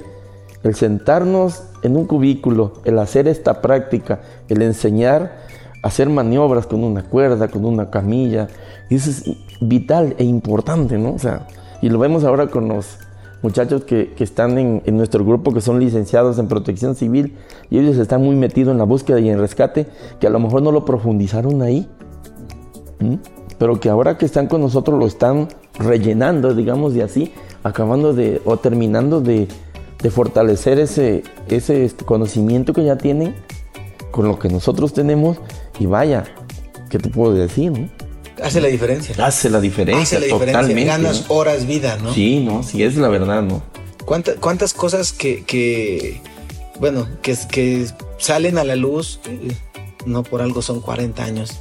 el sentarnos en un cubículo, el hacer esta práctica, el enseñar a hacer maniobras con una cuerda, con una camilla, eso es vital e importante, ¿no? O sea, y lo vemos ahora con los muchachos que, están en, nuestro grupo, que son licenciados en protección civil, y ellos están muy metidos en la búsqueda y en rescate, que a lo mejor no lo profundizaron ahí, pero que ahora que están con nosotros lo están rellenando, digamos, de así, acabando de, o terminando de, de fortalecer ese, ese este, conocimiento que ya tienen con lo que nosotros tenemos y vaya, ¿qué te puedo decir? Hace la diferencia. Hace la diferencia, Hace la totalmente. Ganas horas vida, ¿no? Sí, ¿no? Sí, es la verdad, ¿no? ¿Cuántas, cuántas cosas que, que bueno, que, que salen a la luz, no por algo son 40 años,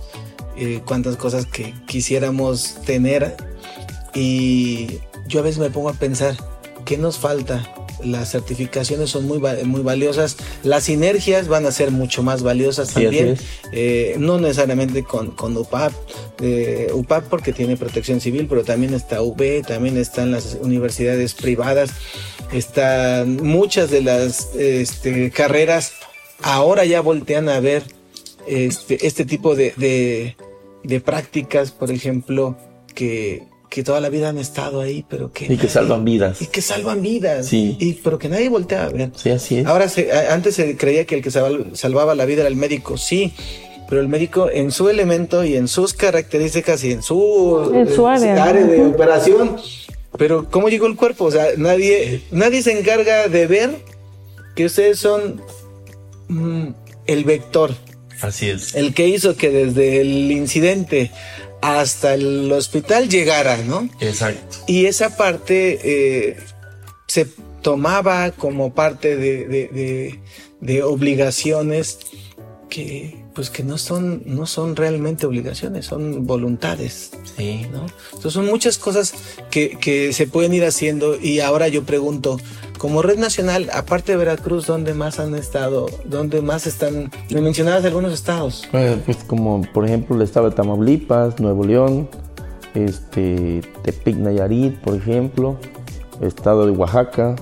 eh, cuántas cosas que quisiéramos tener y yo a veces me pongo a pensar, ¿qué nos falta las certificaciones son muy, muy valiosas, las sinergias van a ser mucho más valiosas también, eh, no necesariamente con, con UPAP, eh, UPAP porque tiene protección civil, pero también está UB, también están las universidades privadas, están muchas de las este, carreras, ahora ya voltean a ver este, este tipo de, de prácticas, por ejemplo, que, que toda la vida han estado ahí, pero que... Y que salvan vidas. Y que salvan vidas. Sí. Y, pero que nadie voltea a ver. Sí, así es. Ahora, se, antes se creía que el que salvaba la vida era el médico, sí, pero el médico en su elemento y en sus características y en su, en su área, de operación. Pero ¿cómo llegó el cuerpo? O sea, nadie, nadie se encarga de ver que ustedes son mm, el vector. Así es. El que hizo que desde el incidente hasta el hospital llegara, ¿no? Exacto. Y esa parte eh, se tomaba como parte de, de, obligaciones que pues que no son no son realmente obligaciones son voluntades sí no entonces son muchas cosas que, que se pueden ir haciendo y ahora yo pregunto como red nacional, aparte de Veracruz, ¿dónde más han estado? ¿Dónde más están? Me mencionabas algunos estados. Pues, pues como por ejemplo el estado de Tamaulipas, Nuevo León, este, Tepic Nayarit, por ejemplo, estado de Oaxaca,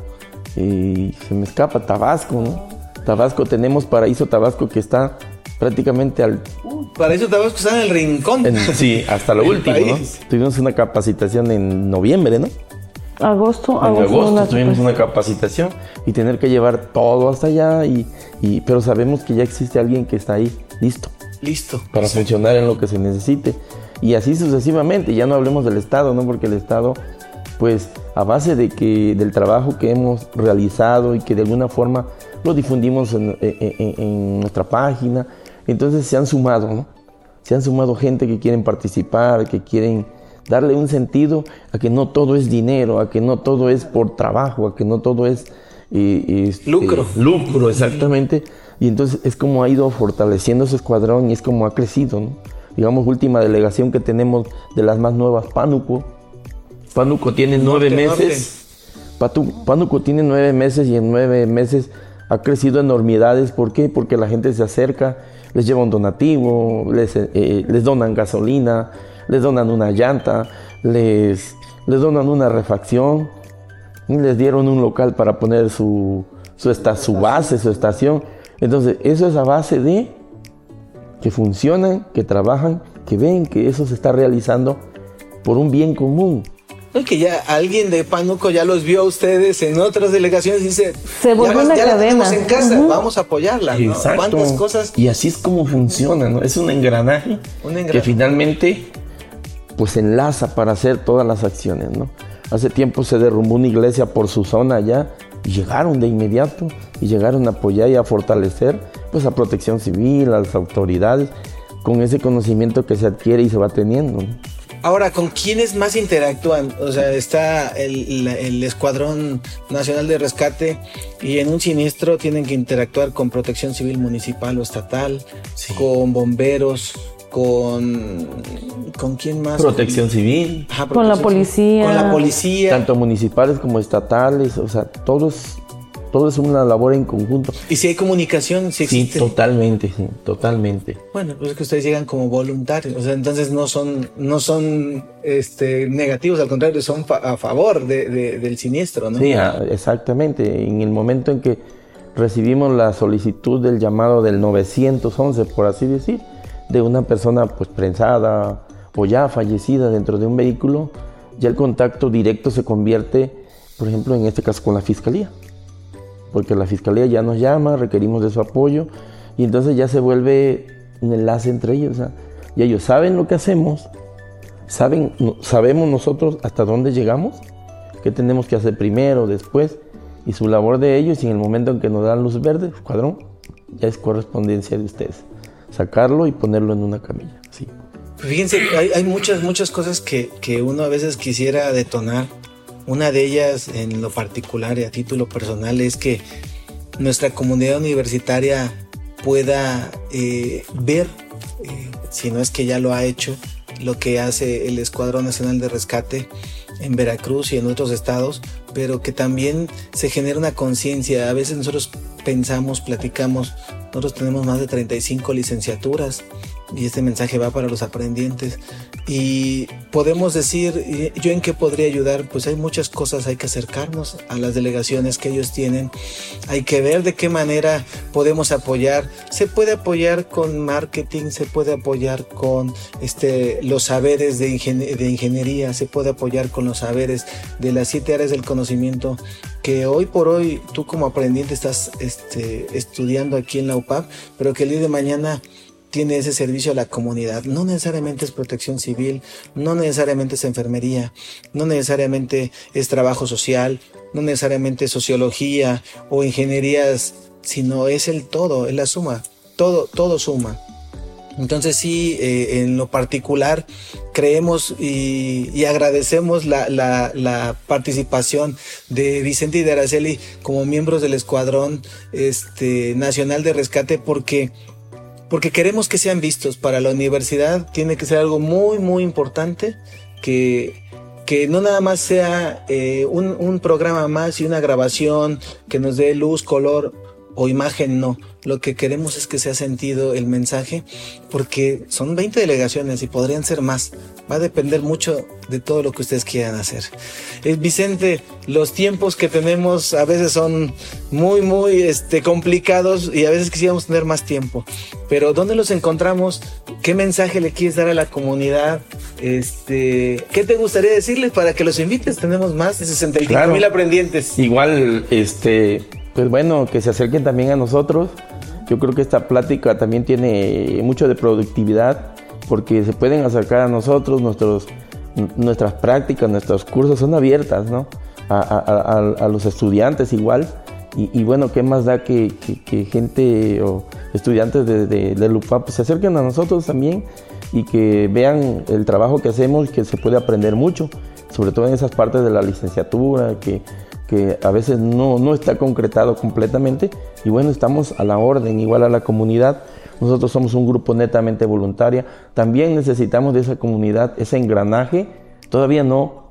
y se me escapa Tabasco, ¿no? Tabasco, tenemos Paraíso Tabasco que está prácticamente al... Paraíso Tabasco está en el rincón. sí, hasta lo último, ¿no? Tuvimos una capacitación en noviembre, ¿no? Agosto, en agosto, tuvimos una capacitación y tener que llevar todo hasta allá y, pero sabemos que ya existe alguien que está ahí listo. Listo. Para funcionar en lo que se necesite. Y así sucesivamente ya no hablemos del estado no porque el estado pues a base de que del trabajo que hemos realizado y que de alguna forma lo difundimos en, nuestra página, entonces se han sumado, ¿no? Se han sumado gente que quieren participar, que quieren darle un sentido a que no todo es dinero, a que no todo es por trabajo, a que no todo es eh, este, lucro. Lucro, exactamente. Y entonces es como ha ido fortaleciendo su escuadrón y es como ha crecido, ¿no? Digamos, última delegación que tenemos de las más nuevas, Pánuco. Pánuco tiene nueve meses. Pánuco tiene nueve meses y en nueve meses ha crecido enormidades. ¿Por qué? Porque la gente se acerca, les lleva un donativo, les, eh, les donan gasolina, les donan una llanta, les, les donan una refacción, y les dieron un local para poner su, su, su base, su estación. Entonces, eso es a base de que funcionan, que trabajan, que ven que eso se está realizando por un bien común. Es que ya alguien de Pánuco ya los vio a ustedes en otras delegaciones y dice, se volvió una ya cadena. en casa, vamos a apoyarla. ¿no? ¿Cuántas cosas? Y así es como funciona, ¿no? Es un engranaje, un engranaje, que finalmente pues enlaza para hacer todas las acciones, ¿no? Hace tiempo se derrumbó una iglesia por su zona allá y llegaron de inmediato y llegaron a apoyar y a fortalecer pues a protección civil, a las autoridades, con ese conocimiento que se adquiere y se va teniendo. Ahora, ¿con quiénes más interactúan? O sea, está el, Escuadrón Nacional de Rescate y en un siniestro tienen que interactuar con Protección Civil Municipal o Estatal, con bomberos, con con quién más protección civil. Con la policía. Con la policía. Tanto municipales como estatales o sea todos todo es una labor en conjunto. Y si hay comunicación si existe sí totalmente sí totalmente. Bueno pues es que ustedes llegan como voluntarios o sea entonces no son no son este negativos al contrario son a favor de, del siniestro no sí exactamente. En el momento en que recibimos la solicitud del llamado del 911 por así decir de una persona pues prensada o ya fallecida dentro de un vehículo, ya el contacto directo se convierte, por ejemplo, en este caso con la fiscalía. Porque la fiscalía ya nos llama, requerimos de su apoyo y entonces ya se vuelve un enlace entre ellos. y ellos saben lo que hacemos, saben, sabemos nosotros hasta dónde llegamos, qué tenemos que hacer primero, después, y su labor de ellos, y en el momento en que nos dan luz verde, cuadrón, ya es correspondencia de ustedes sacarlo y ponerlo en una camilla. Sí. Fíjense, hay, muchas, muchas cosas que, uno a veces quisiera detonar. Una de ellas, en lo particular y a título personal, es que nuestra comunidad universitaria pueda eh, ver, eh, si no es que ya lo ha hecho, lo que hace el Escuadrón Nacional de Rescate en Veracruz y en otros estados, pero que también se genera una conciencia. A veces nosotros pensamos, platicamos, nosotros tenemos más de 35 licenciaturas y este mensaje va para los aprendientes. Y podemos decir, ¿yo en qué podría ayudar? Pues hay muchas cosas, hay que acercarnos a las delegaciones que ellos tienen, hay que ver de qué manera podemos apoyar. Se puede apoyar con marketing, se puede apoyar con este, los saberes de, ingeniería, se puede apoyar con los saberes de las siete áreas del conocimiento que hoy por hoy tú como aprendiente estás este, estudiando aquí en la UPAP, pero que el día de mañana tiene ese servicio a la comunidad. No necesariamente es protección civil, no necesariamente es enfermería, no necesariamente es trabajo social, no necesariamente es sociología o ingenierías, sino es el todo, es la suma. Todo, todo suma. Entonces sí, eh, en lo particular creemos y, agradecemos la, participación de Vicente y de Araceli como miembros del Escuadrón este, Nacional de Rescate porque porque queremos que sean vistos. Para la universidad tiene que ser algo muy, muy importante que, que no nada más sea eh, un, un programa más y una grabación que nos dé luz, color o imagen, no lo que queremos es que sea sentido el mensaje, porque son 20 delegaciones y podrían ser más. Va a depender mucho de todo lo que ustedes quieran hacer. Eh, Vicente, los tiempos que tenemos a veces son muy, muy este, complicados y a veces quisiéramos tener más tiempo. Pero ¿dónde los encontramos? ¿Qué mensaje le quieres dar a la comunidad? Este, ¿Qué te gustaría decirles para que los invites? Tenemos más de 65 mil aprendientes. Igual, este, pues bueno, que se acerquen también a nosotros yo creo que esta plática también tiene mucho de productividad porque se pueden acercar a nosotros, nuestros nuestras prácticas, nuestros cursos son abiertas, ¿no? A, los estudiantes igual. Y, bueno, ¿qué más da que, gente o estudiantes de, de, del UPAP se acerquen a nosotros también y que vean el trabajo que hacemos, que se puede aprender mucho, sobre todo en esas partes de la licenciatura, que, que a veces no, no está concretado completamente. Y bueno, estamos a la orden, igual a la comunidad nosotros somos un grupo netamente voluntaria. También necesitamos de esa comunidad, ese engranaje. Todavía no,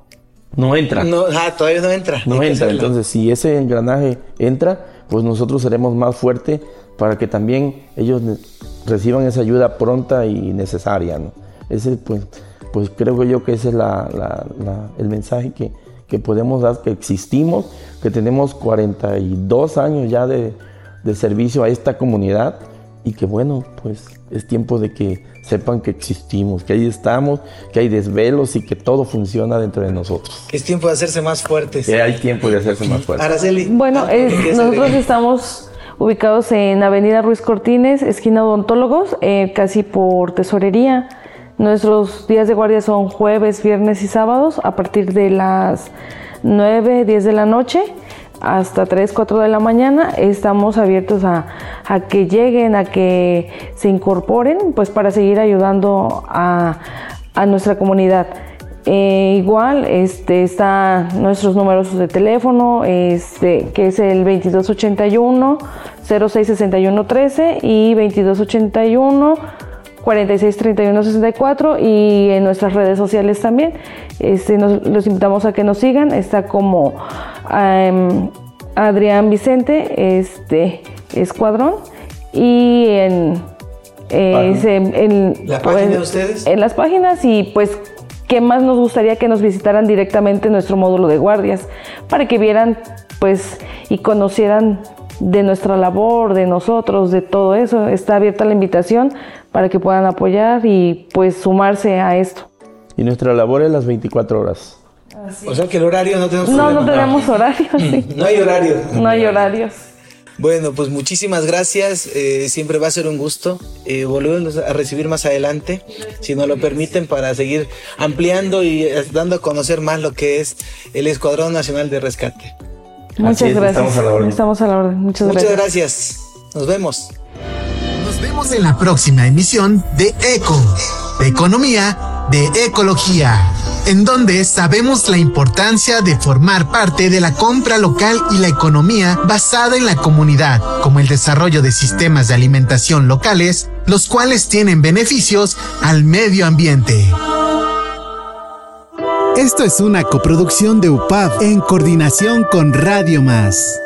no entra. No, ah, todavía no entra. No entra. Entonces, si ese engranaje entra, pues nosotros seremos más fuertes para que también ellos reciban esa ayuda pronta y necesaria. Ese, pues, pues creo yo que ese es el mensaje que, que, podemos dar, que existimos, que tenemos 42 años ya de, de servicio a esta comunidad y que bueno, pues es tiempo de que sepan que existimos, que ahí estamos, que hay desvelos y que todo funciona dentro de nosotros. Es tiempo de hacerse más fuertes. Que hay tiempo de hacerse más fuertes. Araceli. Bueno, nosotros estamos ubicados en Avenida Ruiz Cortines, esquina Odontólogos, eh, casi por tesorería. Nuestros días de guardia son jueves, viernes y sábados a partir de las 9, 10 de la noche hasta 3, 4 de la mañana. Estamos abiertos a, que lleguen, a que se incorporen, pues para seguir ayudando a, nuestra comunidad. Eh, igual este, están nuestros números de teléfono, este, que es el 2281 066113 y 2281 463164 y en nuestras redes sociales también. Este, los invitamos a que nos sigan. Está como em, Adrián Vicente este, Escuadrón y en, en, ¿La página de ustedes? En las páginas y pues qué más nos gustaría que nos visitaran directamente nuestro módulo de guardias para que vieran pues y conocieran de nuestra labor, de nosotros, de todo eso. Está abierta la invitación para que puedan apoyar y pues sumarse a esto. Y nuestra labor es las 24 horas. O sea que el horario no tenemos No, no tenemos horario. no hay horario. No hay horarios. Bueno, pues muchísimas gracias. Eh, siempre va a ser un gusto eh, volverlos a recibir más adelante, si nos lo permiten, para seguir ampliando y eh, dando a conocer más lo que es el Escuadrón Nacional de Rescate. Muchas gracias. Estamos a la orden. Estamos a la orden. Muchas, Muchas gracias. Nos vemos. Vemos en la próxima emisión de ECO, de Economía, de Ecología, en donde sabemos la importancia de formar parte de la compra local y la economía basada en la comunidad, como el desarrollo de sistemas de alimentación locales, los cuales tienen beneficios al medio ambiente. Esto es una coproducción de UPAP en coordinación con Radio Más.